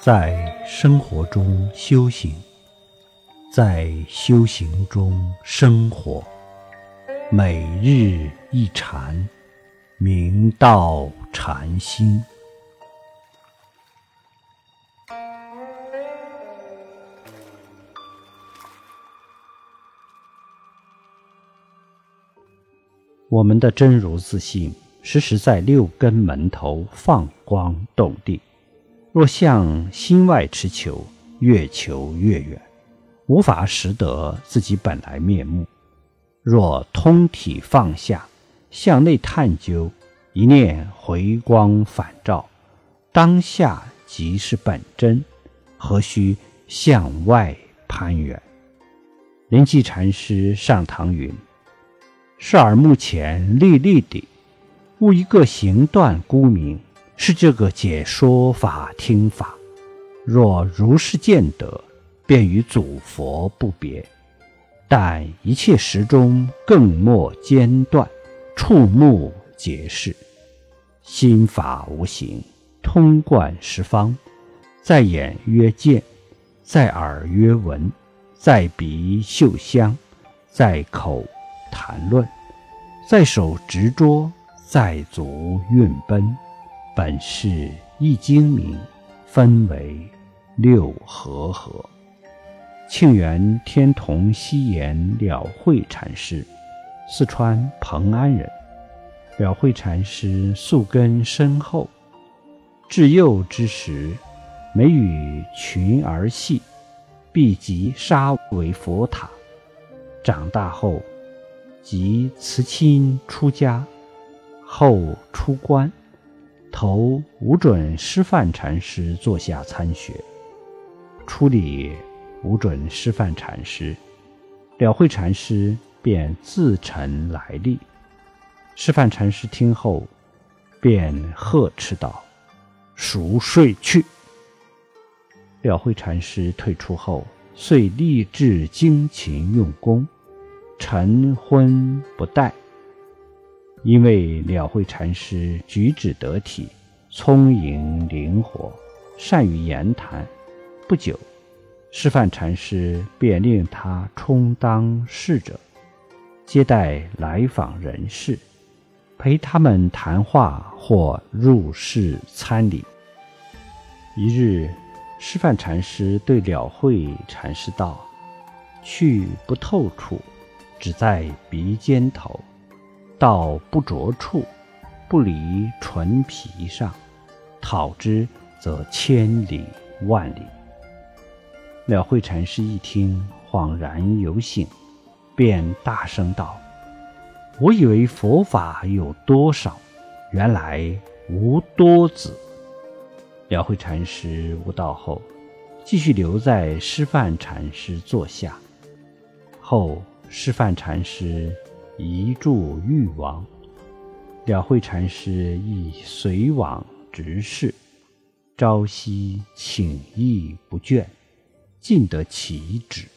在生活中修行，在修行中生活，每日一禅，明道禅心。我们的真如自信，时时在六根门头放光动地。若向心外持求，越求越远，无法识得自己本来面目；若通体放下，向内探究，一念回光返照，当下即是本真，何须向外攀援？灵济禅师上堂云。视耳目前历历的，悟一个行断孤名，是这个解说法听法。若如是见得，便与祖佛不别。但一切时中，更莫间断，触目皆是。心法无形，通贯十方，在眼曰见，在耳曰闻，在鼻嗅香，在口。谈论，在手执着，在足运奔，本是一精明，分为六合合。庆元天童西岩了慧禅师，四川蓬安人。了慧禅师宿根深厚，至幼之时，每与群儿戏，必即沙为佛塔。长大后。即辞亲出家，后出关，投无准师范禅师座下参学。初礼无准师范禅师，了慧禅师便自陈来历。师范禅师听后，便呵斥道：“熟睡去！”了慧禅师退出后，遂立志精勤用功。晨昏不怠，因为了慧禅师举止得体、聪颖灵活，善于言谈。不久，师范禅师便令他充当侍者，接待来访人士，陪他们谈话或入室参礼。一日，师范禅师对了慧禅师道：“去不透处。”只在鼻尖头，到不着处，不离唇皮上，讨之则千里万里。了慧禅师一听，恍然有醒，便大声道：“我以为佛法有多少，原来无多子。”了慧禅师悟道后，继续留在师范禅师座下，后。师范禅师移住玉王，了慧禅师亦随往直视，朝夕请意不倦，尽得其旨。